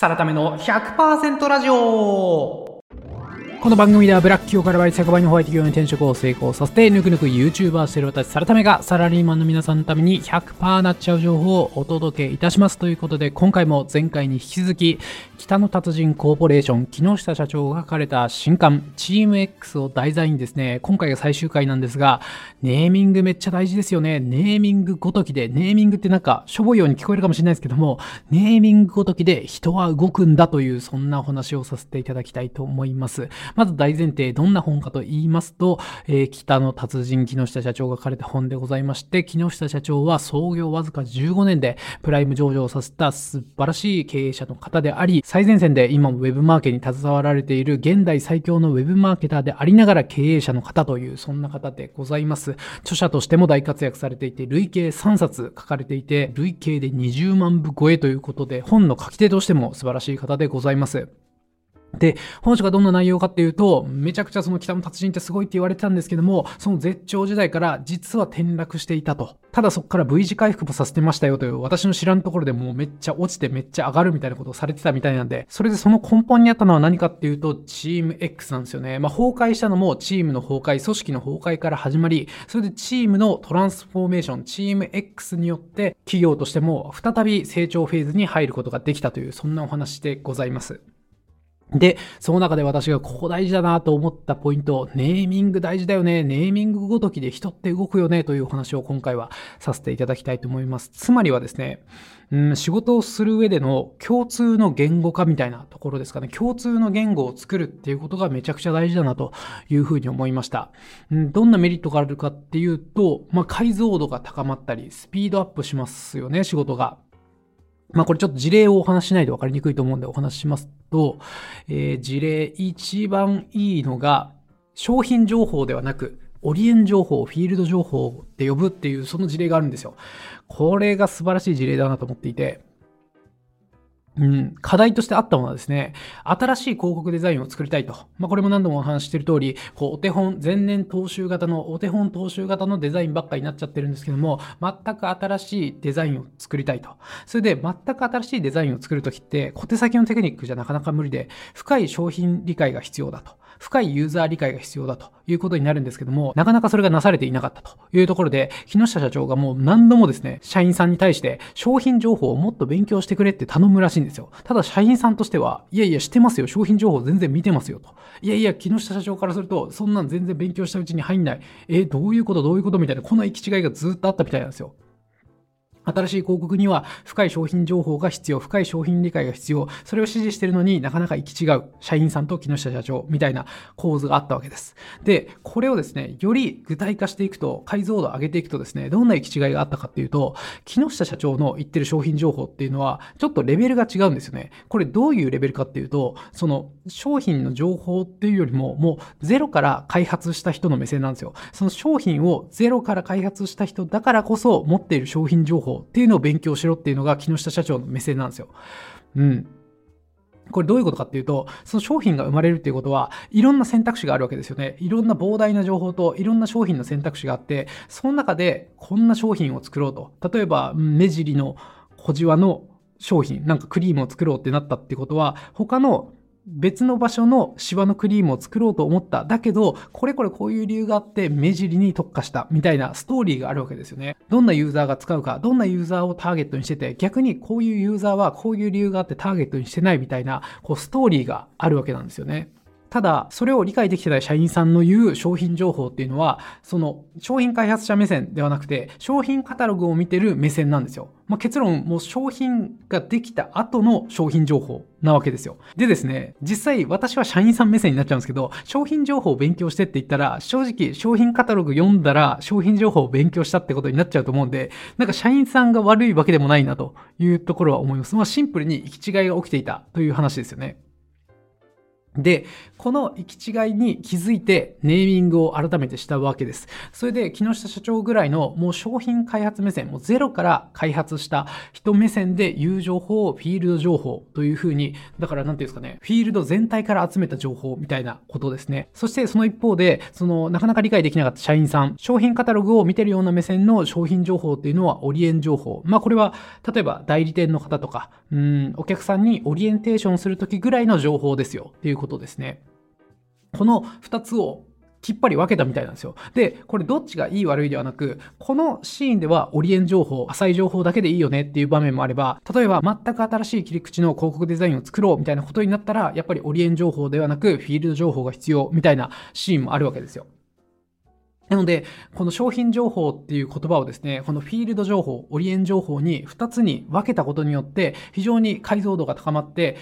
さらための100%ラジオ。この番組ではブラック企業から割り100倍のホワイト企業に転職を成功させて、ぬくぬく YouTuber してる私、サラタメがサラリーマンの皆さんのために100%なっちゃう情報をお届けいたします。ということで、今回も前回に引き続き、北の達人コーポレーション木下社長が書かれた新刊、チーム X を題材にですね、今回が最終回なんですが、ネーミングめっちゃ大事ですよね。ネーミングごときで、ネーミングってなんか、しょぼいように聞こえるかもしれないですけども、ネーミングごときで人は動くんだという、そんなお話をさせていただきたいと思います。まず大前提、どんな本かと言いますと、えー、北の達人木下社長が書かれた本でございまして、木下社長は創業わずか15年でプライム上場させた素晴らしい経営者の方であり、最前線で今もウェブマーケに携わられている現代最強のウェブマーケターでありながら経営者の方という、そんな方でございます。著者としても大活躍されていて、累計3冊書かれていて、累計で20万部超えということで、本の書き手としても素晴らしい方でございます。で、本書がどんな内容かっていうと、めちゃくちゃその北の達人ってすごいって言われてたんですけども、その絶頂時代から実は転落していたと。ただそこから V 字回復もさせてましたよという、私の知らんところでもうめっちゃ落ちてめっちゃ上がるみたいなことをされてたみたいなんで、それでその根本にあったのは何かっていうと、チーム X なんですよね。まあ、崩壊したのもチームの崩壊、組織の崩壊から始まり、それでチームのトランスフォーメーション、チーム X によって企業としても再び成長フェーズに入ることができたという、そんなお話でございます。で、その中で私がここ大事だなと思ったポイント、ネーミング大事だよね、ネーミングごときで人って動くよねというお話を今回はさせていただきたいと思います。つまりはですね、うん、仕事をする上での共通の言語化みたいなところですかね。共通の言語を作るっていうことがめちゃくちゃ大事だなというふうに思いました。うん、どんなメリットがあるかっていうと、まあ、解像度が高まったり、スピードアップしますよね、仕事が。まあこれちょっと事例をお話しないと分かりにくいと思うんでお話ししますと、えー、事例一番いいのが、商品情報ではなく、オリエン情報、フィールド情報って呼ぶっていうその事例があるんですよ。これが素晴らしい事例だなと思っていて、うん、課題としてあったものはですね、新しい広告デザインを作りたいと。まあ、これも何度もお話ししている通り、こう、お手本、前年踏襲型の、お手本踏襲型のデザインばっかになっちゃってるんですけども、全く新しいデザインを作りたいと。それで、全く新しいデザインを作るときって、小手先のテクニックじゃなかなか無理で、深い商品理解が必要だと。深いユーザー理解が必要だということになるんですけども、なかなかそれがなされていなかったというところで、木下社長がもう何度もですね、社員さんに対して商品情報をもっと勉強してくれって頼むらしいんですよ。ただ社員さんとしては、いやいや、してますよ。商品情報全然見てますよと。いやいや、木下社長からすると、そんなん全然勉強したうちに入んない。えどういうことどういうことみたいな、この行き違いがずっとあったみたいなんですよ。新しい広告には深い商品情報が必要、深い商品理解が必要、それを指示してるのになかなか行き違う社員さんと木下社長みたいな構図があったわけです。で、これをですね、より具体化していくと、解像度を上げていくとですね、どんな行き違いがあったかっていうと、木下社長の言ってる商品情報っていうのは、ちょっとレベルが違うんですよね。これどういうレベルかっていうと、その商品の情報っていうよりも、もうゼロから開発した人の目線なんですよ。その商品をゼロから開発した人だからこそ持っている商品情報っていうのを勉強しろっていうのが木下社長の目線なんですよ。うん。これどういうことかっていうと、その商品が生まれるっていうことは、いろんな選択肢があるわけですよね。いろんな膨大な情報といろんな商品の選択肢があって、その中でこんな商品を作ろうと。例えば、目尻の小じわの商品、なんかクリームを作ろうってなったってことは、他の別の場所のシワのクリームを作ろうと思った。だけど、これこれこういう理由があって目尻に特化したみたいなストーリーがあるわけですよね。どんなユーザーが使うか、どんなユーザーをターゲットにしてて、逆にこういうユーザーはこういう理由があってターゲットにしてないみたいな、こうストーリーがあるわけなんですよね。ただ、それを理解できてない社員さんの言う商品情報っていうのは、その商品開発者目線ではなくて、商品カタログを見てる目線なんですよ。まあ、結論、もう商品ができた後の商品情報なわけですよ。でですね、実際私は社員さん目線になっちゃうんですけど、商品情報を勉強してって言ったら、正直商品カタログ読んだら商品情報を勉強したってことになっちゃうと思うんで、なんか社員さんが悪いわけでもないなというところは思います。まあシンプルに行き違いが起きていたという話ですよね。で、この行き違いに気づいてネーミングを改めてしたわけです。それで木下社長ぐらいのもう商品開発目線、もうゼロから開発した人目線で言う情報をフィールド情報というふうに、だからなんていうんですかね、フィールド全体から集めた情報みたいなことですね。そしてその一方で、そのなかなか理解できなかった社員さん、商品カタログを見てるような目線の商品情報っていうのはオリエン情報。まあこれは例えば代理店の方とか、うん、お客さんにオリエンテーションするときぐらいの情報ですよっていうことですね。この2つをきっぱり分けたみたいなんですよ。で、これどっちがいい悪いではなく、このシーンではオリエン情報、浅い情報だけでいいよねっていう場面もあれば、例えば全く新しい切り口の広告デザインを作ろうみたいなことになったら、やっぱりオリエン情報ではなく、フィールド情報が必要みたいなシーンもあるわけですよ。なので、この商品情報っていう言葉をですね、このフィールド情報、オリエン情報に2つに分けたことによって、非常に解像度が高まって、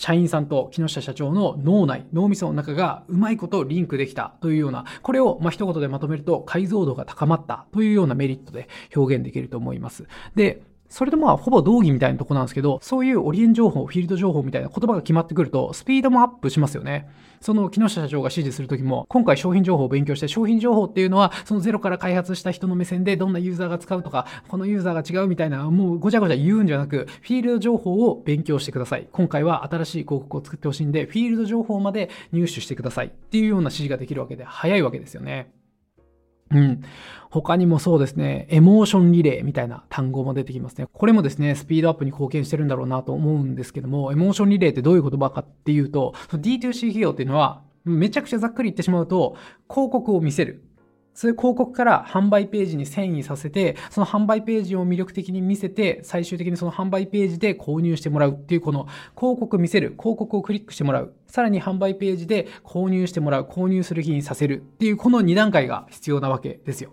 社員さんと木下社長の脳内、脳みその中がうまいことリンクできたというような、これをま一言でまとめると解像度が高まったというようなメリットで表現できると思います。で、それとまあ、ほぼ同義みたいなとこなんですけど、そういうオリエン情報、フィールド情報みたいな言葉が決まってくると、スピードもアップしますよね。その木下社長が指示するときも、今回商品情報を勉強して、商品情報っていうのは、そのゼロから開発した人の目線で、どんなユーザーが使うとか、このユーザーが違うみたいな、もうごちゃごちゃ言うんじゃなく、フィールド情報を勉強してください。今回は新しい広告を作ってほしいんで、フィールド情報まで入手してください。っていうような指示ができるわけで、早いわけですよね。うん。他にもそうですね、エモーションリレーみたいな単語も出てきますね。これもですね、スピードアップに貢献してるんだろうなと思うんですけども、エモーションリレーってどういう言葉かっていうと、D2C 費用っていうのは、めちゃくちゃざっくり言ってしまうと、広告を見せる。そういう広告から販売ページに遷移させて、その販売ページを魅力的に見せて、最終的にその販売ページで購入してもらうっていう、この広告見せる、広告をクリックしてもらう、さらに販売ページで購入してもらう、購入する日にさせるっていう、この2段階が必要なわけですよ。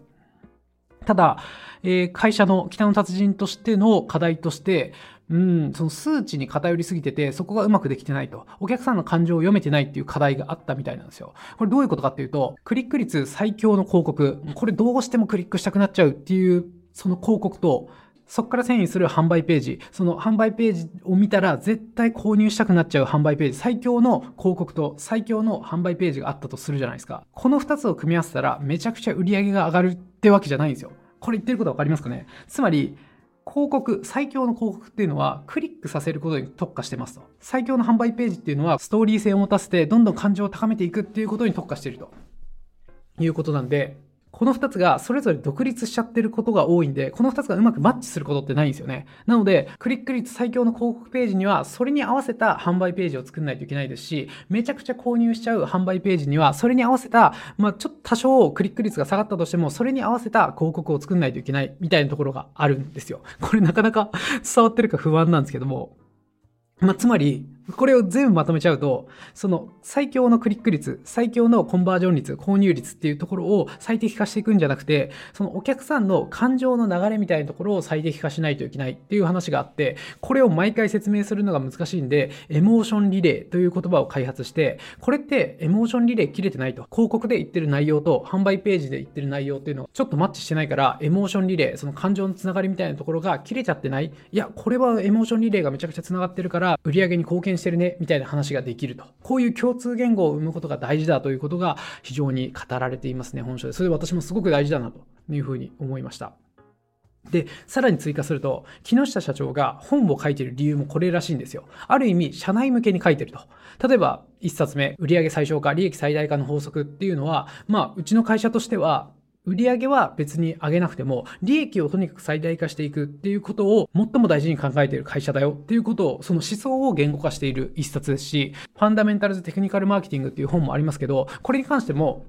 ただ、えー、会社の北の達人としての課題として、うん、その数値に偏りすぎてて、そこがうまくできてないと。お客さんの感情を読めてないっていう課題があったみたいなんですよ。これどういうことかっていうと、クリック率最強の広告。これどうしてもクリックしたくなっちゃうっていう、その広告と、そこから遷移する販売ページ。その販売ページを見たら絶対購入したくなっちゃう販売ページ。最強の広告と最強の販売ページがあったとするじゃないですか。この2つを組み合わせたらめちゃくちゃ売り上げが上がるってわけじゃないんですよ。これ言ってることわかりますかね？つまり、広告、最強の広告っていうのはクリックさせることに特化してますと。最強の販売ページっていうのはストーリー性を持たせてどんどん感情を高めていくっていうことに特化してるということなんで、この2つがそれぞれ独立しちゃってることが多いんで、この2つがうまくマッチすることってないんですよね。なので、クリック率最強の広告ページには、それに合わせた販売ページを作んないといけないですし、めちゃくちゃ購入しちゃう販売ページには、それに合わせた、まあ、ちょっと多少クリック率が下がったとしても、それに合わせた広告を作んないといけないみたいなところがあるんですよ。これなかなか 伝わってるか不安なんですけども、まあ、つまり、これを全部まとめちゃうと、その最強のクリック率、最強のコンバージョン率、購入率っていうところを最適化していくんじゃなくて、そのお客さんの感情の流れみたいなところを最適化しないといけないっていう話があって、これを毎回説明するのが難しいんで、エモーションリレーという言葉を開発して、これってエモーションリレー切れてないと。広告で言ってる内容と販売ページで言ってる内容っていうのはちょっとマッチしてないから、エモーションリレー、その感情のつながりみたいなところが切れちゃってない。いや、これはエモーションリレーがめちゃくちゃつながってるから、売り上げに貢献してるね、みたいな話ができると。こういう共通言語を生むことが大事だということが非常に語られていますね、本書で。それで私もすごく大事だなというふうに思いました。で、さらに追加すると、木下社長が本を書いている理由もこれらしいんですよ。ある意味、社内向けに書いてると。例えば、1冊目、売上最小化、利益最大化の法則っていうのは、まあ、うちの会社としては、売上は別に上げなくても、利益をとにかく最大化していくっていうことを最も大事に考えている会社だよっていうことを、その思想を言語化している一冊ですし、ファンダメンタルズ・テクニカル・マーケティングっていう本もありますけど、これに関しても、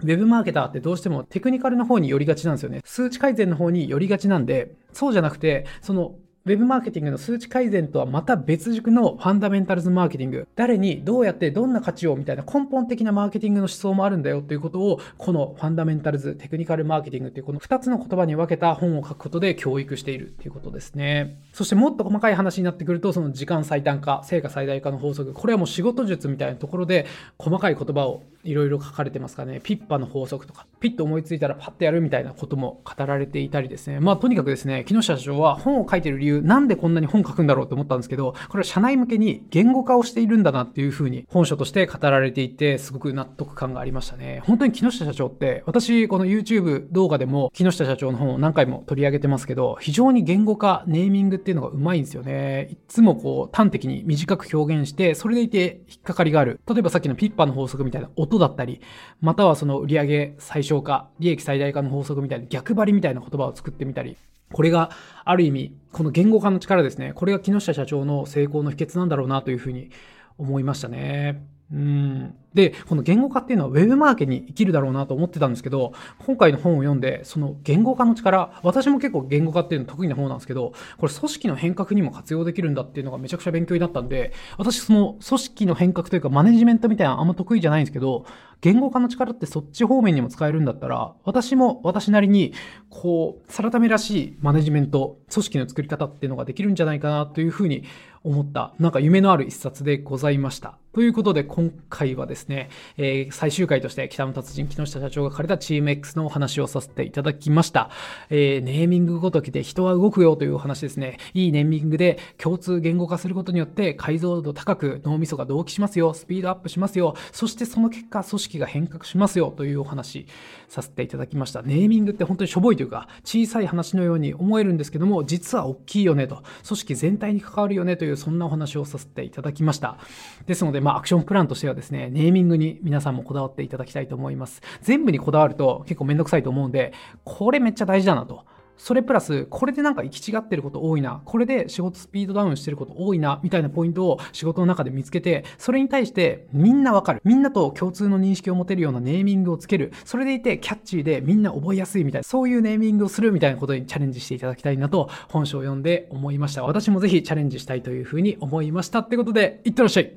ウェブマーケターってどうしてもテクニカルの方に寄りがちなんですよね。数値改善の方に寄りがちなんで、そうじゃなくて、そのウェブマーケティングの数値改善とはまた別軸のファンダメンタルズマーケティング。誰にどうやってどんな価値をみたいな根本的なマーケティングの思想もあるんだよということを、このファンダメンタルズ、テクニカルマーケティングっていうこの2つの言葉に分けた本を書くことで教育しているっていうことですね。そしてもっと細かい話になってくると、その時間最短化、成果最大化の法則。これはもう仕事術みたいなところで細かい言葉をいろいろ書かれてますかね。ピッパの法則とか、ピッと思いついたらパッとやるみたいなことも語られていたりですね。まあとにかくですね、木下社長は本を書いてる理由、なんでこんなに本書くんだろうと思ったんですけど、これは社内向けに言語化をしているんだなっていうふうに本書として語られていて、すごく納得感がありましたね。本当に木下社長って、私、この YouTube 動画でも木下社長の本を何回も取り上げてますけど、非常に言語化、ネーミングっていうのがうまいんですよね。いつもこう端的に短く表現して、それでいて引っかかりがある。例えばさっきのピッパーの法則みたいな音だったり、またはその売上最小化、利益最大化の法則みたいな逆張りみたいな言葉を作ってみたり、これがある意味、この言語化の力ですね。これが木下社長の成功の秘訣なんだろうなというふうに思いましたね。うん。で、この言語化っていうのは Web マーケに生きるだろうなと思ってたんですけど、今回の本を読んで、その言語化の力、私も結構言語化っていうの得意な方なんですけど、これ組織の変革にも活用できるんだっていうのがめちゃくちゃ勉強になったんで、私その組織の変革というかマネジメントみたいなのあんま得意じゃないんですけど、言語化の力ってそっち方面にも使えるんだったら、私も私なりに、こう、サラタメらしいマネジメント、組織の作り方っていうのができるんじゃないかなというふうに思った、なんか夢のある一冊でございました。ということで、今回はですね、ですねえー、最終回として北の達人木下社長が書かれたチーム X のお話をさせていただきました。えー、ネーミングごときで人は動くよというお話ですね。いいネーミングで共通言語化することによって解像度高く脳みそが同期しますよ、スピードアップしますよ、そしてその結果組織が変革しますよというお話させていただきました。ネーミングって本当にしょぼいというか小さい話のように思えるんですけども、実は大きいよねと、組織全体に関わるよねというそんなお話をさせていただきました。ですので、まあ、アクションプランとしてはですね、ネーーミングに皆さんもこだわっていただきたいと思います。全部にこだわると結構めんどくさいと思うんで、これめっちゃ大事だなと。それプラス、これでなんか行き違ってること多いな、これで仕事スピードダウンしてること多いな、みたいなポイントを仕事の中で見つけて、それに対してみんなわかる。みんなと共通の認識を持てるようなネーミングをつける。それでいてキャッチーでみんな覚えやすいみたいな、そういうネーミングをするみたいなことにチャレンジしていただきたいなと、本書を読んで思いました。私もぜひチャレンジしたいというふうに思いました。ってことで、いってらっしゃい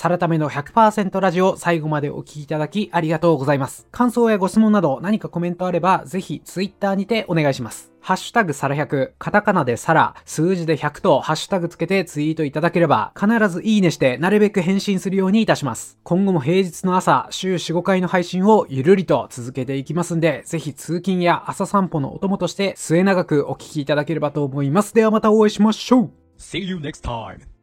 サラタメの100%ラジオ最後までお聞きいただきありがとうございます。感想やご質問など何かコメントあればぜひツイッターにてお願いします。ハッシュタグサラ100、カタカナでサラ、数字で100とハッシュタグつけてツイートいただければ必ずいいねしてなるべく返信するようにいたします。今後も平日の朝、週4、5回の配信をゆるりと続けていきますんで、ぜひ通勤や朝散歩のお供として末永くお聞きいただければと思います。ではまたお会いしましょう See you next time.